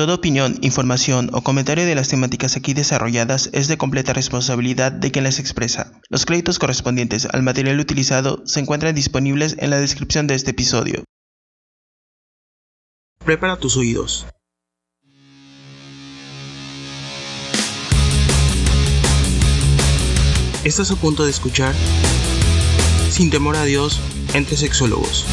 Toda opinión, información o comentario de las temáticas aquí desarrolladas es de completa responsabilidad de quien las expresa. Los créditos correspondientes al material utilizado se encuentran disponibles en la descripción de este episodio. Prepara tus oídos. Estás a punto de escuchar Sin temor a Dios entre sexólogos.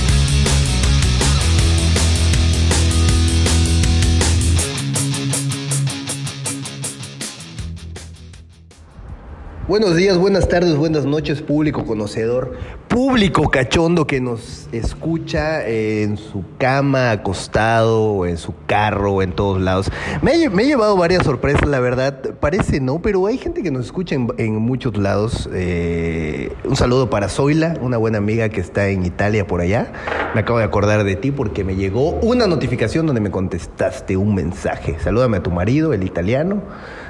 Buenos días, buenas tardes, buenas noches, público conocedor, público cachondo que nos escucha en su cama, acostado, en su carro, en todos lados. Me, he llevado varias sorpresas, la verdad, parece no, pero hay gente que nos escucha en, muchos lados. Eh, un saludo para Zoila, una buena amiga que está en Italia por allá. Me acabo de acordar de ti porque me llegó una notificación donde me contestaste un mensaje. Salúdame a tu marido, el italiano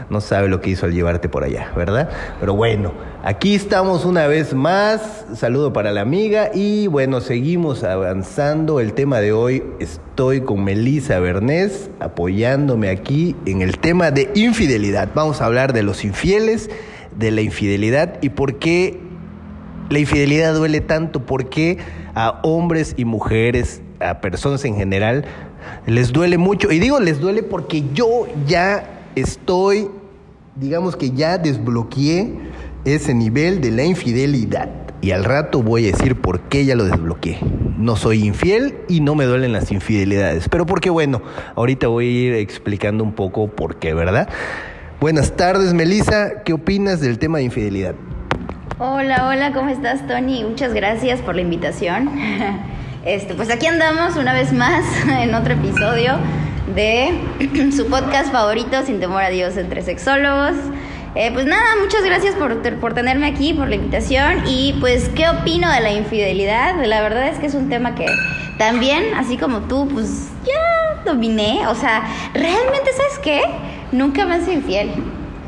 no sabe lo que hizo al llevarte por allá, ¿verdad? Pero bueno, aquí estamos una vez más. Saludo para la amiga y bueno, seguimos avanzando. El tema de hoy estoy con Melisa Bernés apoyándome aquí en el tema de infidelidad. Vamos a hablar de los infieles, de la infidelidad y por qué la infidelidad duele tanto, por qué a hombres y mujeres, a personas en general, les duele mucho. Y digo les duele porque yo ya estoy, digamos que ya desbloqueé ese nivel de la infidelidad. Y al rato voy a decir por qué ya lo desbloqueé. No soy infiel y no me duelen las infidelidades. Pero porque bueno, ahorita voy a ir explicando un poco por qué, ¿verdad? Buenas tardes, Melissa. ¿Qué opinas del tema de infidelidad? Hola, hola, ¿cómo estás, Tony? Muchas gracias por la invitación. Este, pues aquí andamos una vez más en otro episodio de su podcast favorito, Sin Temor a Dios, entre sexólogos. Eh, pues nada, muchas gracias por, por, tenerme aquí, por la invitación. Y pues, ¿qué opino de la infidelidad? La verdad es que es un tema que también, así como tú, pues ya dominé. O sea, realmente, ¿sabes qué? Nunca me han sido infiel.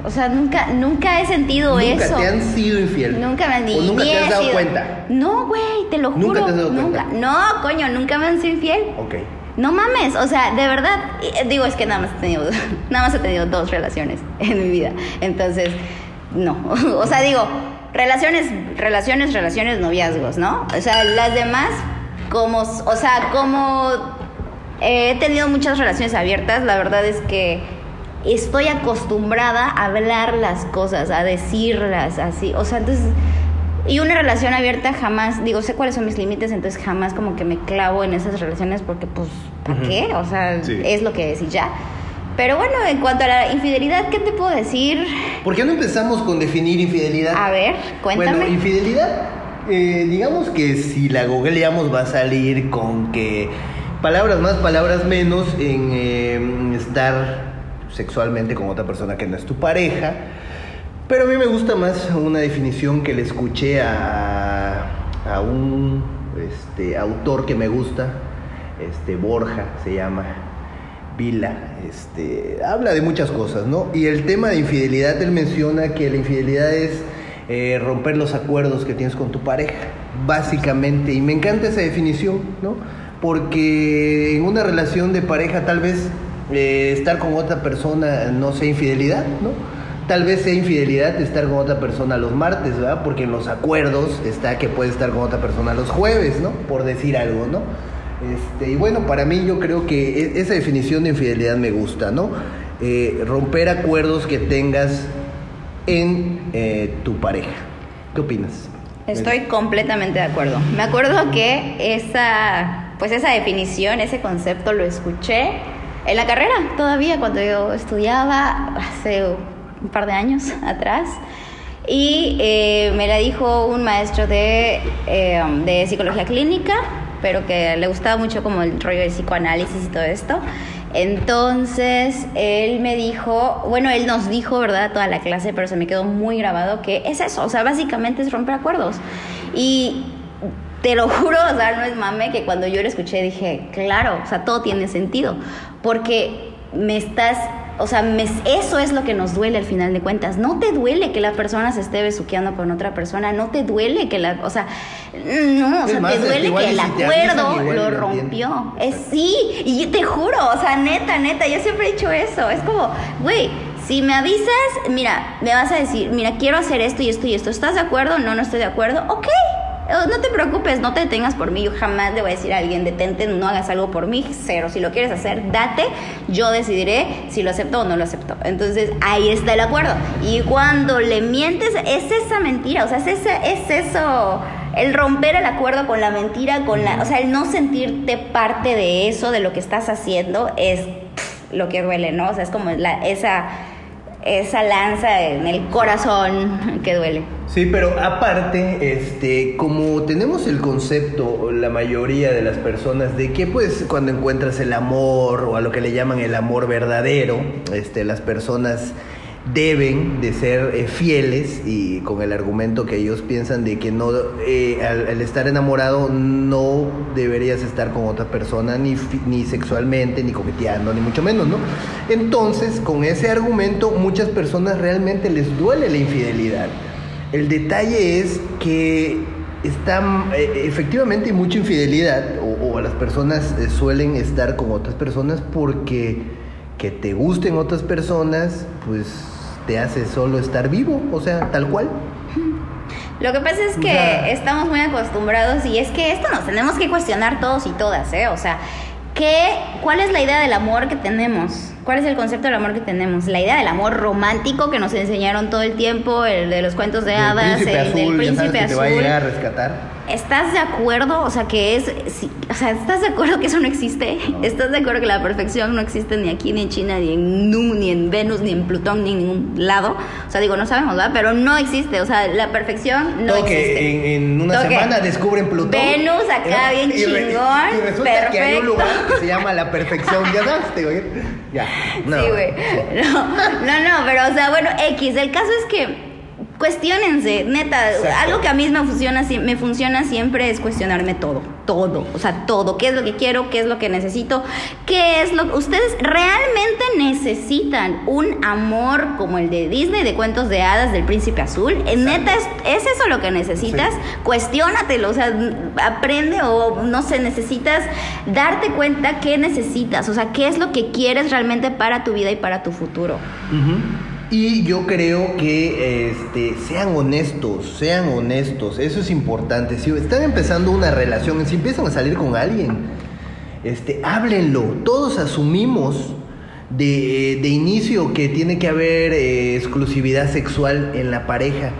O sea, nunca, nunca he sentido ¿Nunca eso. ¿Nunca te han sido infiel? Nunca me han ¿O nunca te has dado cuenta? No, güey, te lo juro. ¿Nunca te has dado nunca. cuenta? No, coño, nunca me han sido infiel. Ok. No mames, o sea, de verdad, digo, es que nada más he tenido, nada más he tenido dos relaciones en mi vida. Entonces, no. O sea, digo, relaciones, relaciones, relaciones, noviazgos, ¿no? O sea, las demás, como, o sea, como he tenido muchas relaciones abiertas, la verdad es que estoy acostumbrada a hablar las cosas, a decirlas así. O sea, entonces y una relación abierta jamás, digo, sé cuáles son mis límites, entonces jamás como que me clavo en esas relaciones porque pues, ¿para qué? O sea, es lo que es ya. Pero bueno, en cuanto a la infidelidad, ¿qué te puedo decir? ¿Por qué no empezamos con definir infidelidad? A ver, cuéntame. Bueno, infidelidad, eh, digamos que si la googleamos va a salir con que palabras más, palabras menos en eh, estar sexualmente con otra persona que no es tu pareja pero a mí me gusta más una definición que le escuché a, a un este, autor que me gusta, este, Borja se llama, Vila, este, habla de muchas cosas, ¿no? Y el tema de infidelidad, él menciona que la infidelidad es eh, romper los acuerdos que tienes con tu pareja, básicamente, y me encanta esa definición, ¿no? Porque en una relación de pareja tal vez eh, estar con otra persona no sea infidelidad, ¿no? Tal vez sea infidelidad estar con otra persona los martes, ¿verdad? Porque en los acuerdos está que puede estar con otra persona los jueves, ¿no? Por decir algo, ¿no? Este, y bueno, para mí yo creo que e, esa definición de infidelidad me gusta, ¿no? Eh, romper acuerdos que tengas en eh, tu pareja. ¿Qué opinas? Estoy completamente de acuerdo. Me acuerdo que esa, pues esa definición, ese concepto lo escuché en la carrera todavía cuando yo estudiaba hace un par de años atrás. Y eh, me la dijo un maestro de, eh, de psicología clínica, pero que le gustaba mucho como el rollo de psicoanálisis y todo esto. Entonces, él me dijo, bueno, él nos dijo, ¿verdad? Toda la clase, pero se me quedó muy grabado que es eso, o sea, básicamente es romper acuerdos. Y te lo juro, o sea, no es mame, que cuando yo lo escuché dije, claro, o sea, todo tiene sentido, porque me estás o sea, eso es lo que nos duele al final de cuentas. No te duele que la persona se esté besuqueando con otra persona, no te duele que la, o sea, no, o sea, te duele que el acuerdo lo rompió. Es sí, y te juro, o sea, neta, neta, yo siempre he dicho eso. Es como, güey, si me avisas, mira, me vas a decir, mira, quiero hacer esto y esto y esto. ¿Estás de acuerdo? No, no estoy de acuerdo. Ok, no te preocupes, no te detengas por mí. Yo jamás le voy a decir a alguien, detente, no hagas algo por mí, cero. Si lo quieres hacer, date. Yo decidiré si lo acepto o no lo acepto. Entonces, ahí está el acuerdo. Y cuando le mientes, es esa mentira, o sea, es, es eso el romper el acuerdo con la mentira, con la, o sea, el no sentirte parte de eso, de lo que estás haciendo, es lo que duele, ¿no? O sea, es como esa esa lanza en el corazón que duele. Sí, pero aparte, este, como tenemos el concepto, la mayoría de las personas, de que pues cuando encuentras el amor o a lo que le llaman el amor verdadero, este, las personas deben de ser eh, fieles y con el argumento que ellos piensan de que no eh, al, estar enamorado no deberías estar con otra persona ni, ni sexualmente ni coqueteando ni mucho menos no entonces con ese argumento muchas personas realmente les duele la infidelidad. El detalle es que está eh, efectivamente hay mucha infidelidad o, o las personas suelen estar con otras personas porque que te gusten otras personas, pues te hace solo estar vivo, o sea, tal cual. Lo que pasa es que estamos muy acostumbrados y es que esto nos tenemos que cuestionar todos y todas, ¿eh? O sea, ¿qué, ¿cuál es la idea del amor que tenemos? ¿Cuál es el concepto del amor que tenemos? La idea del amor romántico que nos enseñaron todo el tiempo, el de los cuentos de hadas, el del príncipe azul. te va a llegar a rescatar. ¿Estás de acuerdo? O sea, que es. o sea, ¿estás de acuerdo que eso no existe? ¿Estás de acuerdo que la perfección no existe ni aquí, ni en China, ni en Nu, ni en Venus, ni en Plutón, ni en ningún lado? O sea, digo, no sabemos, ¿verdad? Pero no existe. O sea, la perfección no existe. En, en una semana descubren Plutón. Venus acá, bien chingón. Y, resulta que hay un lugar que se llama la perfección. Ya sabes, güey. Ya. No. Sí, güey. No, no, no, pero, o sea, bueno, X. El caso es que cuestionense, neta, algo que a mí me funciona, me funciona siempre es cuestionarme todo, todo, o sea, todo, qué es lo que quiero, qué es lo que necesito, qué es lo que ustedes realmente necesitan un amor como el de Disney de cuentos de hadas del príncipe azul, eh, neta es, es, eso lo que necesitas, cuestiónatelo, o sea, aprende o no sé, necesitas darte cuenta qué necesitas, o sea, qué es lo que quieres realmente para tu vida y para tu futuro. Y yo creo que este, sean honestos, sean honestos, eso es importante. Si están empezando una relación, si empiezan a salir con alguien, este, háblenlo. Todos asumimos de, de inicio que tiene que haber eh, exclusividad sexual en la pareja.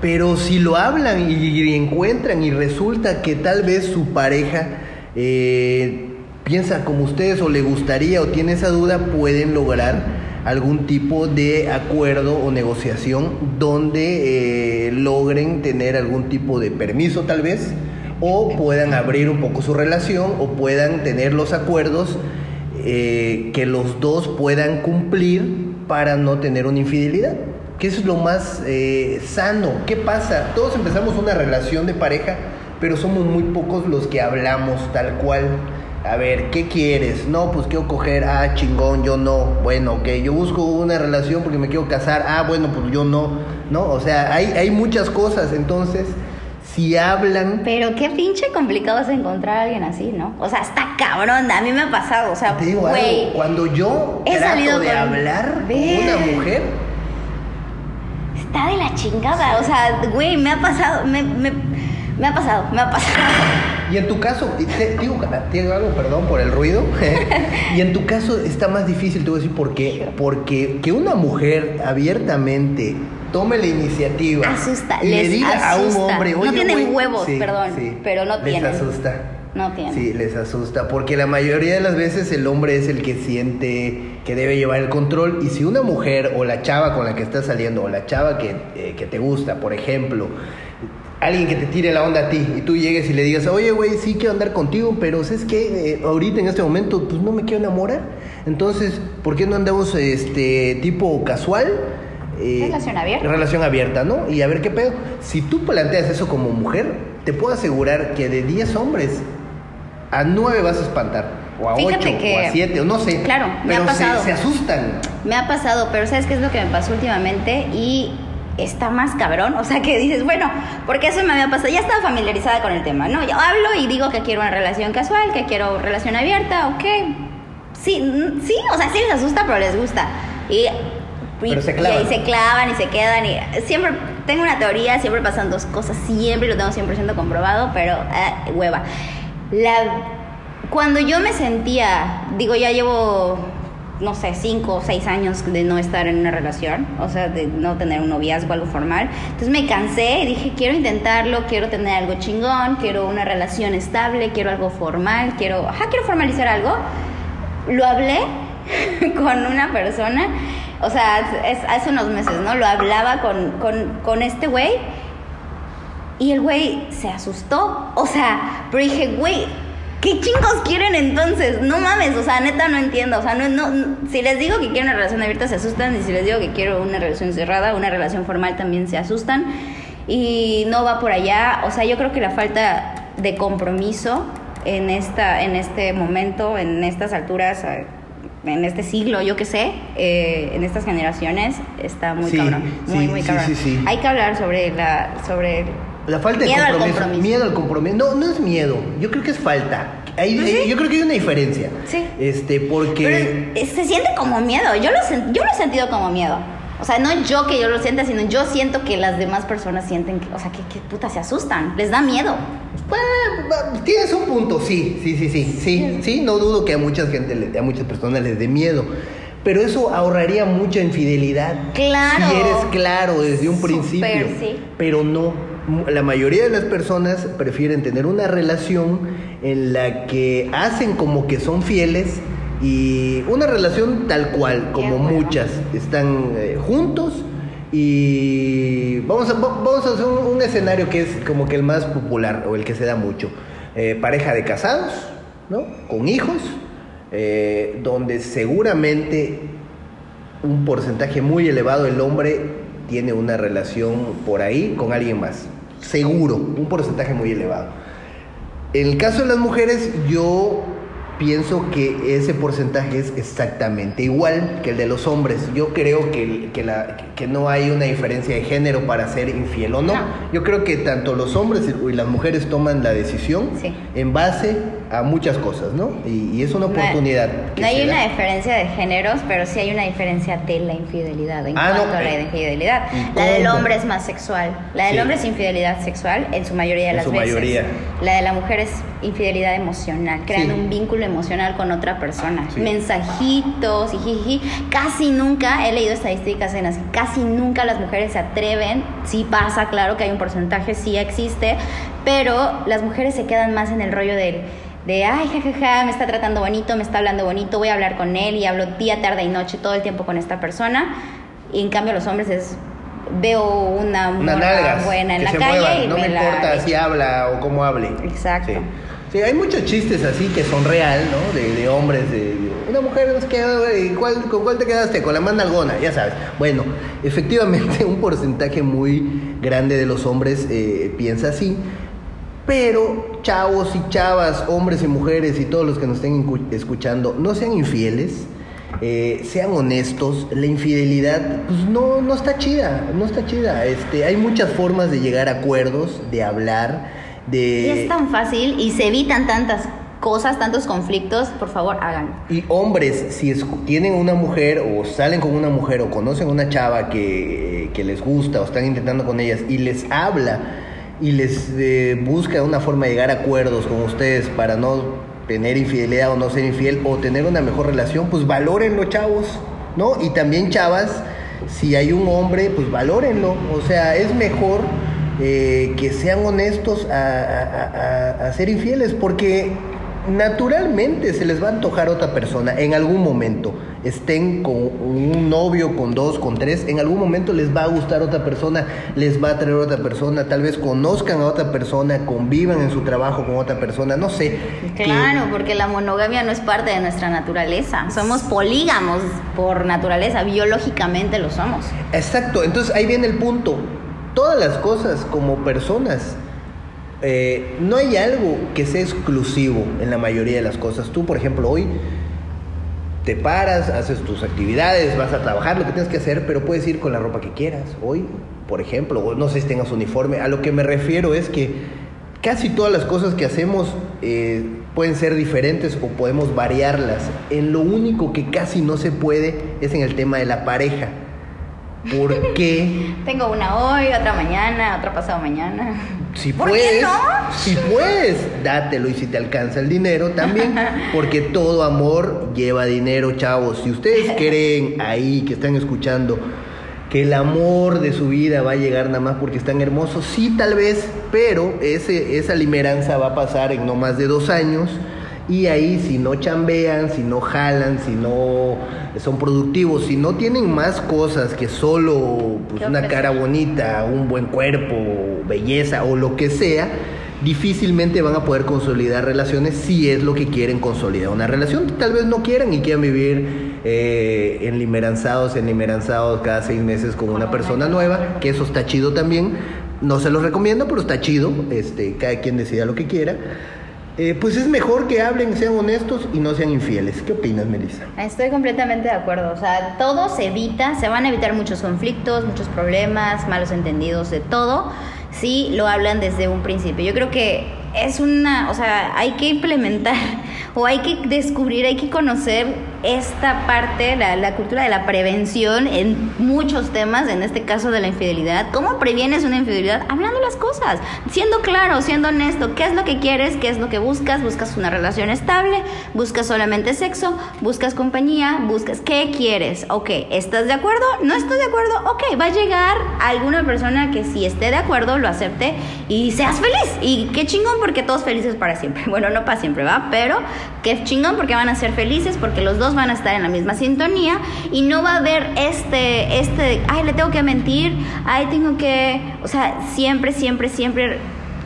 Pero si lo hablan y, encuentran y resulta que tal vez su pareja eh, piensa como ustedes o le gustaría o tiene esa duda, pueden lograr algún tipo de acuerdo o negociación donde eh, logren tener algún tipo de permiso tal vez o puedan abrir un poco su relación o puedan tener los acuerdos eh, que los dos puedan cumplir para no tener una infidelidad. Que es lo más eh, sano. ¿Qué pasa? Todos empezamos una relación de pareja, pero somos muy pocos los que hablamos tal cual a ver, ¿qué quieres? No, pues quiero coger, ah, chingón, yo no. Bueno, ok, yo busco una relación porque me quiero casar, ah, bueno, pues yo no. ¿No? O sea, hay, hay muchas cosas, entonces, si hablan... Pero qué pinche complicado es encontrar a alguien así, ¿no? O sea, está cabrón, a mí me ha pasado, o sea, Te digo cuando yo he trato de hablar con una mujer... Está de la chingada, o sea, güey, me ha pasado, me, me, me ha pasado, me ha pasado. Y en tu caso, te, digo, algo, perdón por el ruido, y en tu caso está más difícil, te voy a decir por qué. Porque que una mujer abiertamente tome la iniciativa asusta, y le diga a un hombre, Oye, no tienen huevos, perdón, pero no tienen. Les asusta. No tienen. Sí, les asusta, porque la mayoría de las veces el hombre es el que siente que debe llevar el control y si una mujer o la chava con la que estás saliendo o la chava que, eh, que te gusta, por ejemplo, alguien que te tire la onda a ti y tú llegues y le digas, oye, güey, sí quiero andar contigo, pero ¿sabes qué? Eh, ahorita en este momento, pues no me quiero enamorar. Entonces, ¿por qué no andamos este tipo casual? Eh, relación abierta. Relación abierta, ¿no? Y a ver qué pedo. Si tú planteas eso como mujer, te puedo asegurar que de 10 hombres, a 9 vas a espantar. o a Fíjate 8 que- o a 7 o no sé. Claro, me ha pero se- pasado. Se, asustan. Me ha pasado, pero ¿sabes qué es lo que me pasó últimamente? Y está más cabrón, o sea que dices, bueno, porque eso me había pasado, ya estaba familiarizada con el tema, ¿no? Yo hablo y digo que quiero una relación casual, que quiero relación abierta, ok. Sí, mm, sí, o sea, sí les asusta, pero les gusta. Y, y- Pero se y clavan. ahí se clavan y se quedan y siempre tengo una teoría, siempre pasan dos cosas, siempre lo tengo 100% comprobado, pero eh, hueva. La, cuando yo me sentía, digo, ya llevo, no sé, cinco o seis años de no estar en una relación, o sea, de no tener un noviazgo, algo formal. Entonces me cansé y dije, quiero intentarlo, quiero tener algo chingón, quiero una relación estable, quiero algo formal, quiero, ajá, quiero formalizar algo. Lo hablé con una persona, o sea, es- hace unos meses, ¿no? Lo hablaba con, con, con este güey y el güey se asustó. O sea, pero dije, güey, ¿qué chingos quieren entonces? No mames, o sea, neta no entiendo. O sea, no, no, si les digo que quiero una relación abierta se asustan y si les digo que quiero una relación cerrada, una relación formal también se asustan. Y no va por allá. O sea, yo creo que la falta de compromiso en, esta, en este momento, en estas alturas, en este siglo, yo qué sé, eh, en estas generaciones, está muy Sí, cabrón. Muy, sí, muy cabrón. sí. Hay que hablar sobre la... Sobre La falta de Miedo al compromiso, compromiso. Miedo al compromiso. No, no es miedo. Yo creo que es falta. Hay- Pues sí. Yo creo que hay una diferencia. Sí. Este, porque. Pero eh, se siente como miedo. Yo lo, yo lo he sentido como miedo. O sea, no yo que yo lo sienta, sino yo siento que las demás personas sienten que, o sea, que, que puta se asustan. Les da miedo. Bueno, va- tienes un punto, sí, sí, sí, sí, sí, sí, no dudo que a mucha gente, a muchas personas les dé miedo, pero eso ahorraría mucha infidelidad. Claro. Si eres claro desde un Súper, principio. sí. Pero no, la mayoría de las personas prefieren tener una relación en la que hacen como que son fieles y una relación tal cual, como muchas, están eh, juntos y vamos a, va- vamos a hacer un, un escenario que es como que el más popular o el que se da mucho. Eh, pareja de casados, ¿no? Con hijos, eh, donde seguramente un porcentaje muy elevado del hombre tiene una relación por ahí con alguien más. Seguro, un porcentaje muy elevado. En el caso de las mujeres, yo pienso que ese porcentaje es exactamente igual que el de los hombres. Yo creo que, que, la- que no hay una diferencia de género para ser infiel o no. No. Yo creo que tanto los hombres y las mujeres toman la decisión Sí. en base a muchas cosas, ¿no? Y, y es una No oportunidad. que No hay da. una diferencia de géneros, pero sí hay una diferencia de la infidelidad. En Ah, no, cuanto a la eh, infidelidad. ¿y La del hombre es más sexual. La del Sí. hombre es infidelidad sexual en su mayoría de En las su veces. mayoría. La de la mujer es infidelidad emocional. Crean Sí. un vínculo emocional con otra persona. Sí. Mensajitos y jiji. Casi nunca, he leído estadísticas en las que casi nunca las mujeres se atreven. Sí pasa, claro que hay un porcentaje, sí existe, pero las mujeres se quedan más en el rollo del de ay, jajaja, me está tratando bonito, me está hablando bonito, voy a hablar con él y hablo día, tarde y noche todo el tiempo con esta persona. Y en cambio los hombres es veo una nalgas buena en la calle muevan, y no me importa si habla o cómo hable. Exacto. Sí. Sí, hay muchos chistes así que son real, ¿no? De, de hombres, de, una mujer nos queda, ¿y cuál, ¿con cuál te quedaste? Con la manda alguna, ya sabes. Bueno, efectivamente un porcentaje muy grande de los hombres eh, piensa así, pero chavos y chavas, hombres y mujeres y todos los que nos estén escuchando, no sean infieles. eh, sean honestos, la infidelidad pues no, no está chida, no está chida. Este, hay muchas formas de llegar a acuerdos, de hablar, de... Y es tan fácil y se evitan tantas cosas, tantos conflictos, por favor, háganlo. Y hombres, si es- tienen una mujer o salen con una mujer o conocen una chava que, que les gusta o están intentando con ellas y les habla y les eh, busca una forma de llegar a acuerdos con ustedes para no tener infidelidad o no ser infiel o tener una mejor relación, pues valórenlo, chavos, ¿no? Y también chavas, si hay un hombre, pues valórenlo. O sea, es mejor eh, que sean honestos a, a- a- a ser infieles, porque naturalmente se les va a antojar otra persona en algún momento. Estén con un novio, con dos, con tres, en algún momento les va a gustar otra persona, les va a traer otra persona, tal vez conozcan a otra persona, convivan en su trabajo con otra persona, no sé. que- Claro, porque la monogamia no es parte de nuestra naturaleza. Somos polígamos por naturaleza, biológicamente lo somos. Exacto, entonces ahí viene el punto. Todas las cosas como personas eh, no hay algo que sea exclusivo en la mayoría de las cosas. Tú, por ejemplo, hoy te paras, haces tus actividades, vas a trabajar, lo que tienes que hacer, pero puedes ir con la ropa que quieras. Hoy, por ejemplo, no sé si tengas uniforme. A lo que me refiero es que casi todas las cosas que hacemos eh, pueden ser diferentes o podemos variarlas. En lo único que casi no se puede es en el tema de la pareja. ¿Por qué? Tengo una hoy, otra mañana, otra pasado mañana. Si ¿Por puedes, qué no? si puedes, dátelo y si te alcanza el dinero también, porque todo amor lleva dinero, chavos. Si ustedes creen ahí que están escuchando que el amor de su vida va a llegar nada más porque están hermosos, sí tal vez, pero ese, esa limeranza va a pasar en no más de dos años y ahí si no chambean, si no jalan, si no son productivos, si no tienen más cosas que solo pues, ¿Qué una cara bonita, un buen cuerpo, belleza o lo que sea, difícilmente van a poder consolidar relaciones si es lo que quieren consolidar una relación. Tal vez no quieran y quieran vivir eh, enlimeranzados, enlimeranzados cada seis meses con una persona nueva, que eso está chido también. No se los recomiendo, pero está chido. Este, cada quien decida lo que quiera. Eh, pues es mejor que hablen, sean honestos y no sean infieles. ¿Qué opinas, Melissa? Estoy completamente de acuerdo. O sea, todo se evita, se van a evitar muchos conflictos, muchos problemas, malos entendidos, de todo, si lo hablan desde un principio. Yo creo que es una, o sea, hay que implementar o hay que descubrir, hay que conocer esta parte, la, cultura de la prevención en muchos temas, en este caso de la infidelidad. ¿Cómo previenes una infidelidad? Hablando las cosas, siendo claro, siendo honesto, qué es lo que quieres, qué es lo que buscas, buscas una relación estable, buscas solamente sexo, buscas compañía, buscas qué quieres. Ok, ¿estás de acuerdo? ¿No estás de acuerdo? Ok, va a llegar alguna persona que si esté de acuerdo lo acepte y seas feliz. Y qué chingón porque todos felices para siempre. Bueno, no para siempre, ¿va? Pero qué chingón porque van a ser felices, porque los dos van a estar en la misma sintonía y no va a haber este, este, ay, le tengo que mentir, ay, tengo que, o sea, siempre, siempre, siempre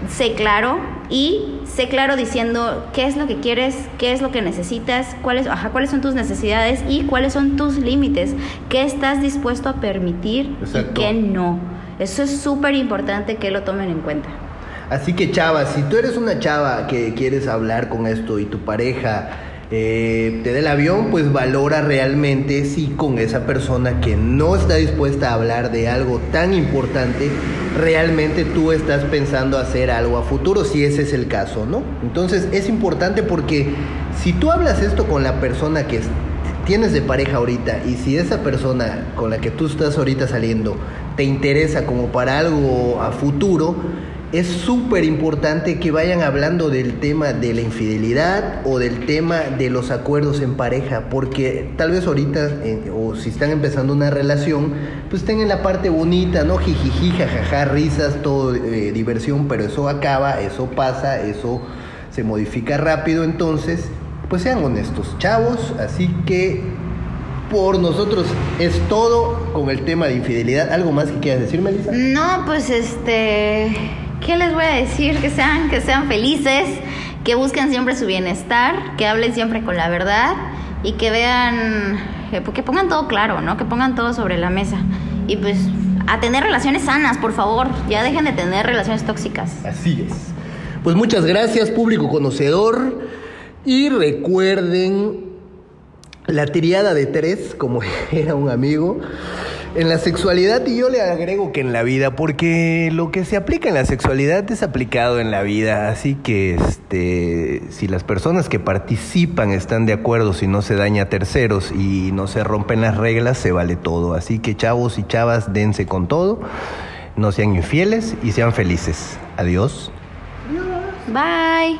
sé claro y sé claro diciendo qué es lo que quieres, qué es lo que necesitas, cuáles, ajá, cuáles son tus necesidades y cuáles son tus límites, qué estás dispuesto a permitir Exacto. y qué no. Eso es súper importante que lo tomen en cuenta. Así que chava, si tú eres una chava que quieres hablar con esto y tu pareja eh, te dé el avión, pues valora realmente si con esa persona que no está dispuesta a hablar de algo tan importante, realmente tú estás pensando hacer algo a futuro, si ese es el caso, ¿no? Entonces es importante porque si tú hablas esto con la persona que es- tienes de pareja ahorita y si esa persona con la que tú estás ahorita saliendo te interesa como para algo a futuro, es súper importante que vayan hablando del tema de la infidelidad o del tema de los acuerdos en pareja, porque tal vez ahorita, o si están empezando una relación, pues en la parte bonita, ¿no? Jijiji, jajaja, risas, todo eh, diversión, pero eso acaba, eso pasa, eso se modifica rápido, entonces, pues sean honestos, chavos, así que por nosotros es todo con el tema de infidelidad. ¿Algo más que quieras decir, Melissa? No, pues este, ¿qué les voy a decir? Que sean, que sean felices, que busquen siempre su bienestar, que hablen siempre con la verdad y que vean, que, que pongan todo claro, ¿no? Que pongan todo sobre la mesa. Y pues a tener relaciones sanas, por favor. Ya dejen de tener relaciones tóxicas. Así es. Pues muchas gracias, público conocedor. Y recuerden la triada de tres, como era un amigo, en la sexualidad y yo le agrego que en la vida, porque lo que se aplica en la sexualidad es aplicado en la vida, así que este, si las personas que participan están de acuerdo, si no se daña a terceros y no se rompen las reglas, se vale todo. Así que chavos y chavas, dense con todo, no sean infieles y sean felices. Adiós. Bye.